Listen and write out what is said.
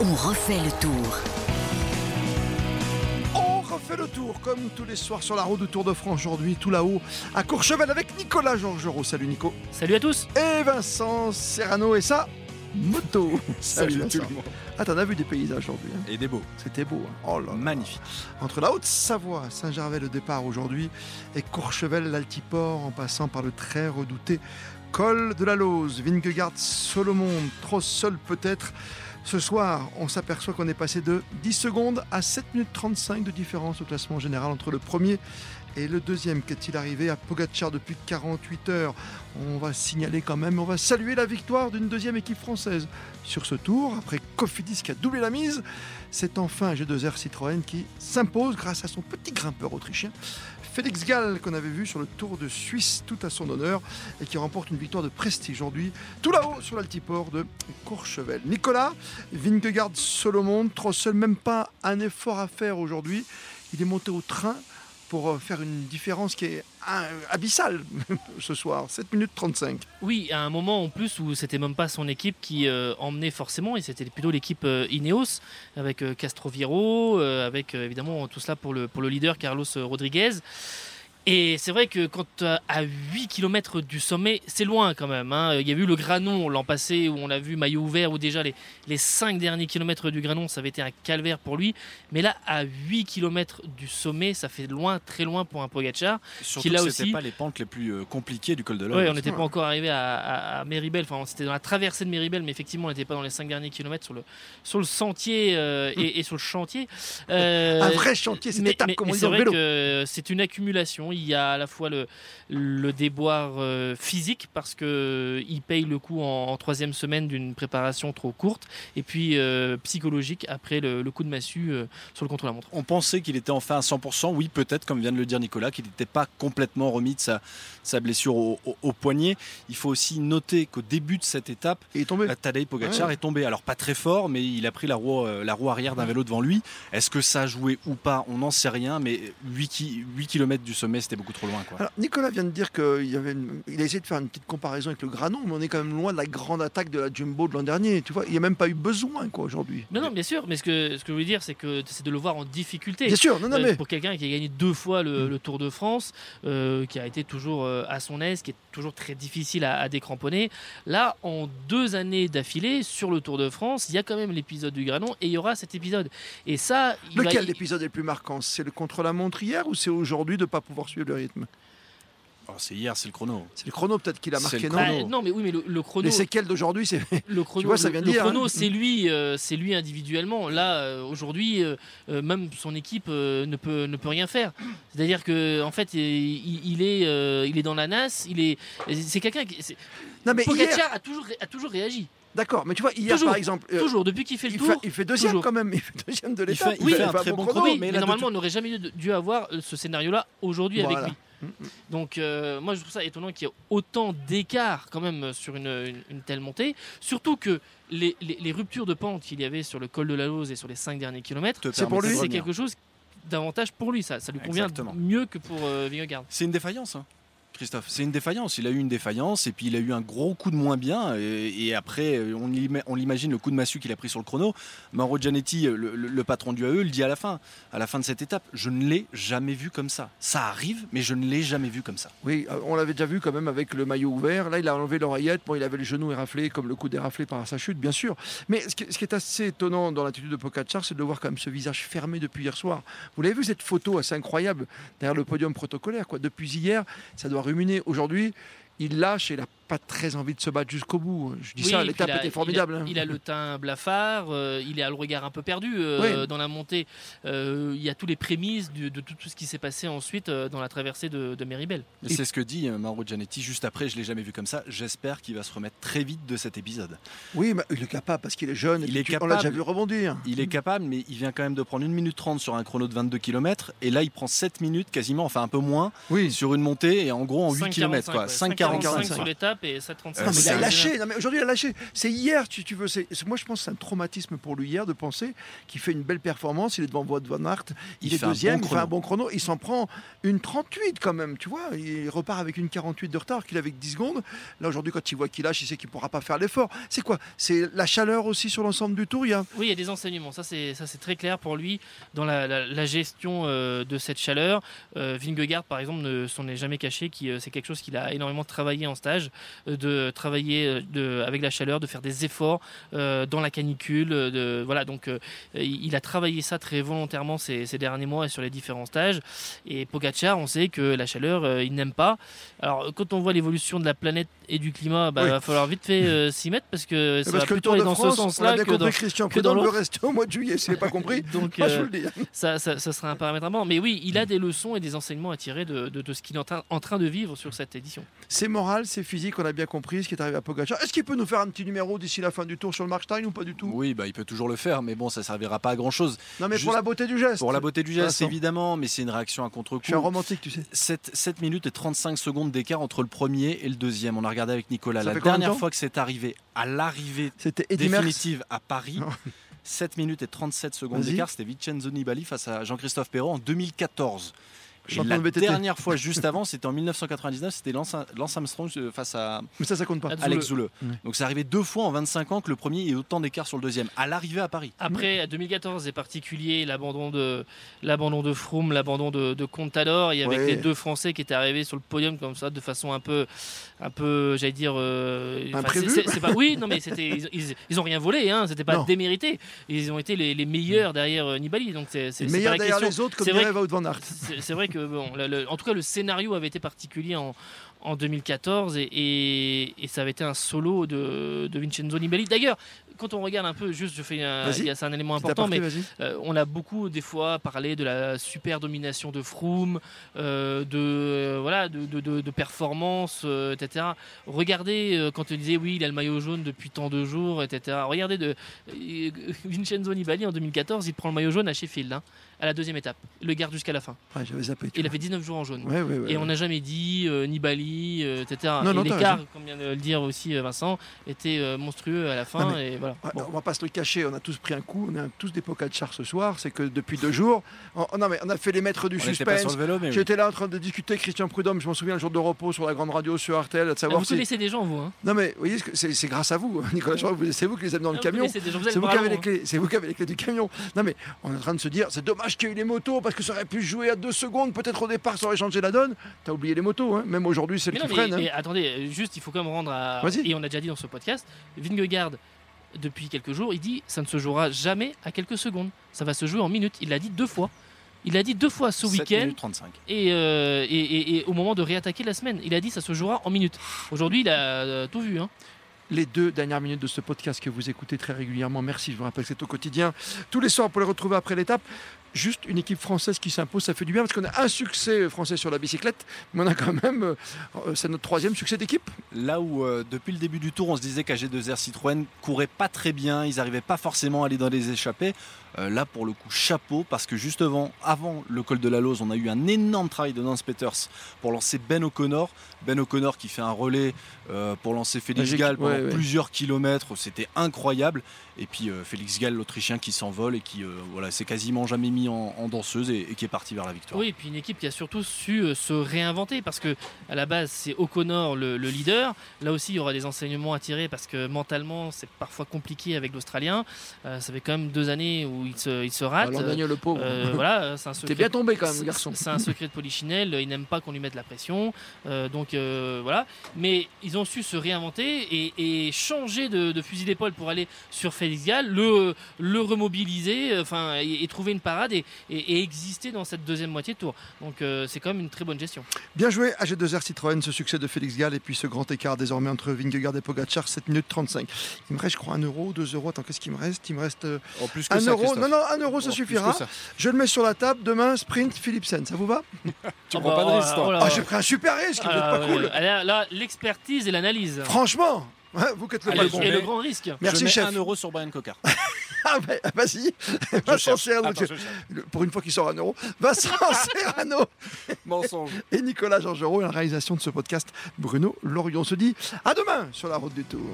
On refait le tour. On refait le tour comme tous les soirs sur la route du Tour de France aujourd'hui, tout là-haut à Courchevel avec Nicolas Georgerot. Salut Nico. Salut à tous. Et Vincent Serrano et sa moto. Salut Vincent. tout le monde. Ah, t'en as vu des paysages aujourd'hui. hein Et des beaux. C'était beau. hein. Oh là là. Magnifique. Entre la Haute-Savoie, Saint-Gervais le départ aujourd'hui, et Courchevel, l'Altiport, en passant par le très redouté col de la Lose, Vingegaard, Solomon, trop seul peut-être. Ce soir, on s'aperçoit qu'on est passé de 10 secondes à 7 minutes 35 de différence au classement général entre le premier et le deuxième. Qu'est-il arrivé à Pogacar depuis 48 heures? On va signaler quand même, on va saluer la victoire d'une deuxième équipe française sur ce tour. Après Cofidis qui a doublé la mise, c'est enfin un G2R Citroën qui s'impose grâce à son petit grimpeur autrichien. Félix Gall, qu'on avait vu sur le Tour de Suisse, tout à son honneur, et qui remporte une victoire de prestige aujourd'hui, tout là-haut sur l'altiport de Courchevel. Nicolas, Vingegaard, Solomon, trop seul, même pas un effort à faire aujourd'hui. Il est monté au train pour euh, faire une différence qui est abyssale ce soir, 7 minutes 35. Oui, à un moment en plus où c'était même pas son équipe qui euh, emmenait forcément, et c'était plutôt l'équipe euh, Ineos avec euh, Castroviro, avec évidemment tout cela pour pour le leader Carlos Rodriguez. Et c'est vrai que quand euh, à 8 km du sommet, c'est loin quand même. hein. Il y a eu le Granon l'an passé où on a vu maillot ouvert, où déjà les, les 5 derniers kilomètres du Granon, ça avait été un calvaire pour lui. Mais là, à 8 km du sommet, ça fait loin, très loin pour un Pogacar. Surtout là que aussi- pas les pentes les plus euh, compliquées du col de l'Or. Oui, on n'était pas encore arrivé à, à, à Méribel. Enfin, c'était dans la traversée de Méribel, mais effectivement, on n'était pas dans les 5 derniers kilomètres sur le, sur le sentier euh, et, et sur le chantier. Euh, un vrai chantier, mais- comme on dit c'est dans le vrai vélo. que c'est une accumulation. Il y a à la fois le, le déboire euh, physique parce que il paye le coup en, en troisième semaine d'une préparation trop courte, et puis euh, psychologique après le, le coup de massue euh, sur le contre-la-montre. On pensait qu'il était enfin à 100%. Oui, peut-être, comme vient de le dire Nicolas, qu'il n'était pas complètement remis de sa, sa blessure au, au- au poignet. Il faut aussi noter qu'au début de cette étape, Il est tombé. euh, Tadej Pogacar Ouais. est tombé. Alors pas très fort, mais il a pris la roue, euh, la roue arrière d'un vélo devant lui. Est-ce que ça a joué ou pas? On n'en sait rien, mais 8, ki- 8 km du sommet, c'était beaucoup trop loin. Quoi. Alors, Nicolas vient de dire qu'il y avait une- il a essayé de faire une petite comparaison avec le Granon, mais on est quand même loin de la grande attaque de la Jumbo de l'an dernier. Tu vois, il n'y a même pas eu besoin quoi aujourd'hui. Non, non, bien sûr, mais ce que, ce que je veux dire, c'est que c'est de le voir en difficulté. Bien sûr, non, non, Euh, mais Pour quelqu'un qui a gagné deux fois le, le Tour de France, euh, qui a été toujours euh, à son aise, qui est toujours très difficile à, à décramponner, là, en deux années d'affilée, sur le Tour de France, il y a quand même l'épisode du Granon et il y aura cet épisode. Et ça, il va- lequel il- l'épisode est le plus marquant? C'est le contre-la-montre hier ou c'est aujourd'hui de ne pas pouvoir suivre le rythme? Oh, c'est hier, c'est le chrono. C'est le chrono peut-être qu'il a marqué, le non Bah, chrono. non, mais oui, mais le, le chrono. Les séquelles d'aujourd'hui, c'est. Le chrono, vois, ça le- vient le dire, chrono, hein. c'est lui, euh, c'est lui individuellement. Là, euh, aujourd'hui, euh, même son équipe euh, ne peut ne peut rien faire. C'est-à-dire que en fait, il, il est euh, il est dans la nasse. Il est c'est quelqu'un qui c'est- Non, mais Pogacar hier. a toujours a toujours réagi. D'accord, mais tu vois, hier Toujours, par exemple. euh, toujours depuis qu'il fait le il, tour. fait, il fait deuxième toujours. quand même, il fait deuxième de Il l'étape. fait- il fait un très bon chrono, oui, mais mais, là, de normalement, tout- on n'aurait jamais dû, avoir ce scénario-là aujourd'hui Voilà. avec lui. Donc euh, moi je trouve ça étonnant qu'il y ait autant d'écart quand même sur une, une- une telle montée. Surtout que les, les- les ruptures de pente qu'il y avait sur le col de la Lose et sur les 5 derniers kilomètres, C'est pour lui. c'est quelque chose d'avantage pour lui. Ça, ça lui convient Exactement. mieux que pour euh, Vingegaard. C'est une défaillance, hein, Christophe. C'est une défaillance. Il a eu une défaillance et puis il a eu un gros coup de moins bien. Et, après, euh, on l'ima- on l'imagine le coup de massue qu'il a pris sur le chrono. Mauro Gianetti, le, le- patron du AE, le dit à la fin, à la fin de cette étape. Je ne l'ai jamais vu comme ça. Ça arrive, mais je ne l'ai jamais vu comme ça. Oui, euh, on l'avait déjà vu quand même avec le maillot ouvert. Là, il a enlevé l'oreillette. Bon, il avait le genou éraflé, comme le coude éraflé par sa chute, bien sûr. Mais ce qui, est assez étonnant dans l'attitude de Pogacar, c'est de voir quand même ce visage fermé depuis hier soir. Vous l'avez vu cette photo assez incroyable derrière le podium protocolaire. Quoi. Depuis hier, ça doit ruminer. Aujourd'hui, il lâche et il n'a pas très envie de se battre jusqu'au bout. Je dis Oui, ça, l'étape il a- était formidable. Il a, hein. il a le teint blafard, euh, il a le regard un peu perdu euh, Oui. dans la montée. Euh, il y a tous les prémices de, tout, tout ce qui s'est passé ensuite euh, dans la traversée de, de Méribel. Et C'est ce que dit Mauro Gianetti juste après. Je l'ai jamais vu comme ça. J'espère qu'il va se remettre très vite de cet épisode. Oui, mais il est capable parce qu'il est jeune. Il est tu- On l'a déjà capable. vu rebondir. Il est capable, mais il vient quand même de prendre 1 minute 30 sur un chrono de 22 km. Et là, il prend 7 minutes quasiment, enfin un peu moins, Oui. sur une montée et en gros en 8 5,45, km. Quoi. ouais. 5,45. 5,45 sur l'étape et 7,35. Non, mais il c'est a un- lâché. Non, mais aujourd'hui, il a lâché. C'est hier, tu, tu veux. c'est- c'est- moi, je pense que c'est un traumatisme pour lui hier de penser qu'il fait une belle performance. Il est devant Wout van Aert. Il, Il est deuxième. bon il fait un bon chrono. Il s'en prend une 38 quand même. Tu vois, il repart avec une 48 de retard qu'il avait avec 10 secondes. Là, aujourd'hui, quand il voit qu'il lâche, il sait qu'il ne pourra pas faire l'effort. C'est quoi? C'est la chaleur aussi sur l'ensemble du tour. Il y a... Oui, il y a des enseignements. Ça, c'est ça, c'est très clair pour lui dans la, la- la gestion euh, de cette chaleur. Euh, Vingegaard, par exemple, ne s'en est jamais caché. Qui, euh, c'est quelque chose qu'il a énormément travaillé en stage, euh, de travailler euh, de, avec la chaleur, de faire des efforts euh, dans la canicule. euh, De, voilà, donc euh, il a travaillé ça très volontairement ces, ces derniers mois et sur les différents stages. Et Pogacar, on sait que la chaleur, euh, il n'aime pas. Alors, quand on voit l'évolution de la planète et du climat, bah, Oui. va falloir vite fait euh, s'y mettre parce que ça Parce va que le plutôt Tour aller de dans France, ce sens-là que dans, Christian que dans veut rester au mois de juillet. N'est pas compris, Donc, je euh, vous le dis. ça, ça, ça sera un paramètre important. Mais oui, il a des leçons et des enseignements à tirer de, de- de ce qu'il est en train, en train de vivre sur cette édition. C'est moral, c'est physique, on a bien compris ce qui est arrivé à Pogacar. Est-ce qu'il peut nous faire un petit numéro d'ici la fin du tour sur le Markstein ou pas du tout? Oui, bah, il peut toujours le faire, mais bon, ça servira pas à grand chose. Non, mais pour la beauté du geste. Pour la beauté du geste, évidemment, mais c'est une réaction à Je suis un contre-coup. romantique, tu sais. 7, 7 minutes et 35 secondes d'écart entre le premier et le deuxième. On a regardé avec Nicolas. Ça la dernière fois que c'est arrivé à l'arrivée Merckx. définitive à Paris, Non. 7 minutes et 37 secondes d'écart, c'était Vincenzo Nibali face à Jean-Christophe Perrault en 2014. La de dernière fois juste avant, c'était en 1999, c'était Lance, Lance Armstrong euh, face à Mais ça, ça compte pas. Zoule. Alex Zoule. Donc c'est arrivé deux fois en 25 ans que le premier ait autant d'écart sur le deuxième, à l'arrivée à Paris. Après, à 2014, c'est particulier, l'abandon de, l'abandon de Froome, l'abandon de, de Contador, et avec Ouais. les deux Français qui étaient arrivés sur le podium comme ça, de façon un peu, un peu j'allais dire. euh, c'est- pas, oui, non, mais c'était, ils, ils, ils ont rien volé, hein, c'était pas Non. démérité. Ils ont été les, les meilleurs derrière euh, Nibali, donc c'est, c'est, Le c'est meilleur pas la derrière question. les autres, comme dirait Wout van Aert. C'est c'est vrai que, bon, le- le- en tout cas, le scénario avait été particulier en, en 2014 et, et- et ça avait été un solo de, de Vincenzo Nibali. D'ailleurs, quand on regarde un peu, juste, je fais un, Vas-y. il y a- c'est un élément important, mais euh, on a beaucoup des fois parlé de la super domination de Froome, euh, de euh, voilà, de, de, de- de performance, etc. Regardez quand on disait oui, il a le maillot jaune depuis tant de jours, etc. Regardez de Vincenzo Nibali en 2014, il prend le maillot jaune à Sheffield, hein, à la deuxième étape. Il le garde jusqu'à la fin. Ouais, j'avais zappé. Il a vois. fait 19 jours en jaune. Ouais, ouais, ouais, Et ouais. on n'a jamais dit euh, Nibali, euh, etc. Non, et non, l'écart, comme vient de le dire aussi euh, Vincent, était euh, monstrueux à la fin. Non, et voilà. Bon. On va pas se le cacher, on a tous pris un coup, on a tous des Pogacar ce soir, c'est que depuis deux jours, on, non, mais on a fait les maîtres du On n'était pas sur suspense. le vélo, mais oui. J'étais là en train de discuter avec Christian Prudhomme, je m'en souviens, le jour de repos sur la grande radio sur RTL, de Ah, savoir vous si... connaissez des gens, vous hein Non mais vous voyez, ce que- c'est c'est grâce à vous, Nicolas vous- c'est vous qui les avez dans le Ah, camion. vous, c'est vous qui avez les clés du camion. Non mais on est en train de se dire, c'est dommage qu'il y ait eu les motos parce que ça aurait pu se jouer à deux secondes, peut-être au départ ça aurait changé la donne. T'as oublié les motos, hein. même aujourd'hui c'est le qui non, mais, freine. hein. mais attendez, juste, il faut quand même rendre à. Vas-y. Et on a déjà dit dans ce podcast, Vingegaard, depuis quelques jours, il dit ça ne se jouera jamais à quelques secondes. Ça va se jouer en minutes. Il l'a dit deux fois. Il l'a dit deux fois ce 7 week-end minutes 35. et, euh, et, et- et au moment de réattaquer la semaine. Il a dit ça se jouera en minutes. Aujourd'hui, il a euh, tout vu. Hein. les deux dernières minutes de ce podcast que vous écoutez très régulièrement. Merci, je vous rappelle que c'est au quotidien. Tous les soirs pour les retrouver après l'étape. Juste une équipe française qui s'impose, ça fait du bien parce qu'on a un succès français sur la bicyclette, mais on a quand même, euh, euh, c'est notre troisième succès d'équipe. Là où euh, depuis le début du tour on se disait qu'AG2R Citroën courait pas très bien, ils n'arrivaient pas forcément à aller dans les échappées. Euh, là pour le coup chapeau parce que justement avant le col de la Lose on a eu un énorme travail de Nance Peters pour lancer Ben O'Connor. Ben O'Connor qui fait un relais euh, pour lancer Félix Gall pendant ouais, ouais. plusieurs kilomètres, c'était incroyable. Et puis euh, Félix Gall l'Autrichien qui s'envole et qui voilà s'est quasiment jamais mis en, en danseuse et, et qui est parti vers la victoire. Oui, et puis une équipe qui a surtout su se réinventer parce que à la base c'est O'Connor le, le leader. Là aussi il y aura des enseignements à tirer parce que mentalement c'est parfois compliqué avec l'Australien. Ça fait quand même deux années où il se, il se rate. Alors, Daniel le pauvre. Euh, voilà, c'est un T'es bien tombé quand même, garçon. C'est un secret de Polichinelle, il n'aime pas qu'on lui mette la pression. euh, donc euh, voilà. Mais ils ont su se réinventer et, et changer de, de fusil d'épaule pour aller sur Félix Gall, le, le remobiliser enfin, et, et trouver une parade et, et- et exister dans cette deuxième moitié de tour. Donc euh, c'est quand même une très bonne gestion. Bien joué AG2R Citroën, ce succès de Félix Gall et puis ce grand écart désormais entre Vingegaard et Pogacar, 7 minutes 35. Il me reste, je crois, 1 euro, 2 euros. Attends, qu'est-ce qu'il me reste? Il me reste En plus que 1 ça, euro. Non, non, 1 euro, ça suffira. Je le mets sur la table. Demain, sprint Philipsen. Ça vous va Tu Ah prends bah, pas de oh risque oh. Ah, j'ai pris un super risque, Ah, pas ouais. cool. Ah, Là, là, l'expertise et l'analyse. Franchement, hein, vous qui êtes le le, bon. et le grand risque. Merci, je mets chef. 1 euro sur Brian Cocard. Ah, bah, Vas-y, Vincent cherche. Serrano, Attends, je cherche. le- pour une fois qu'il sort un euro, Vincent Serrano Mensonge. et Nicolas Georgerot, la réalisation de ce podcast, Bruno Lorion. On se dit à demain sur la route du Tour.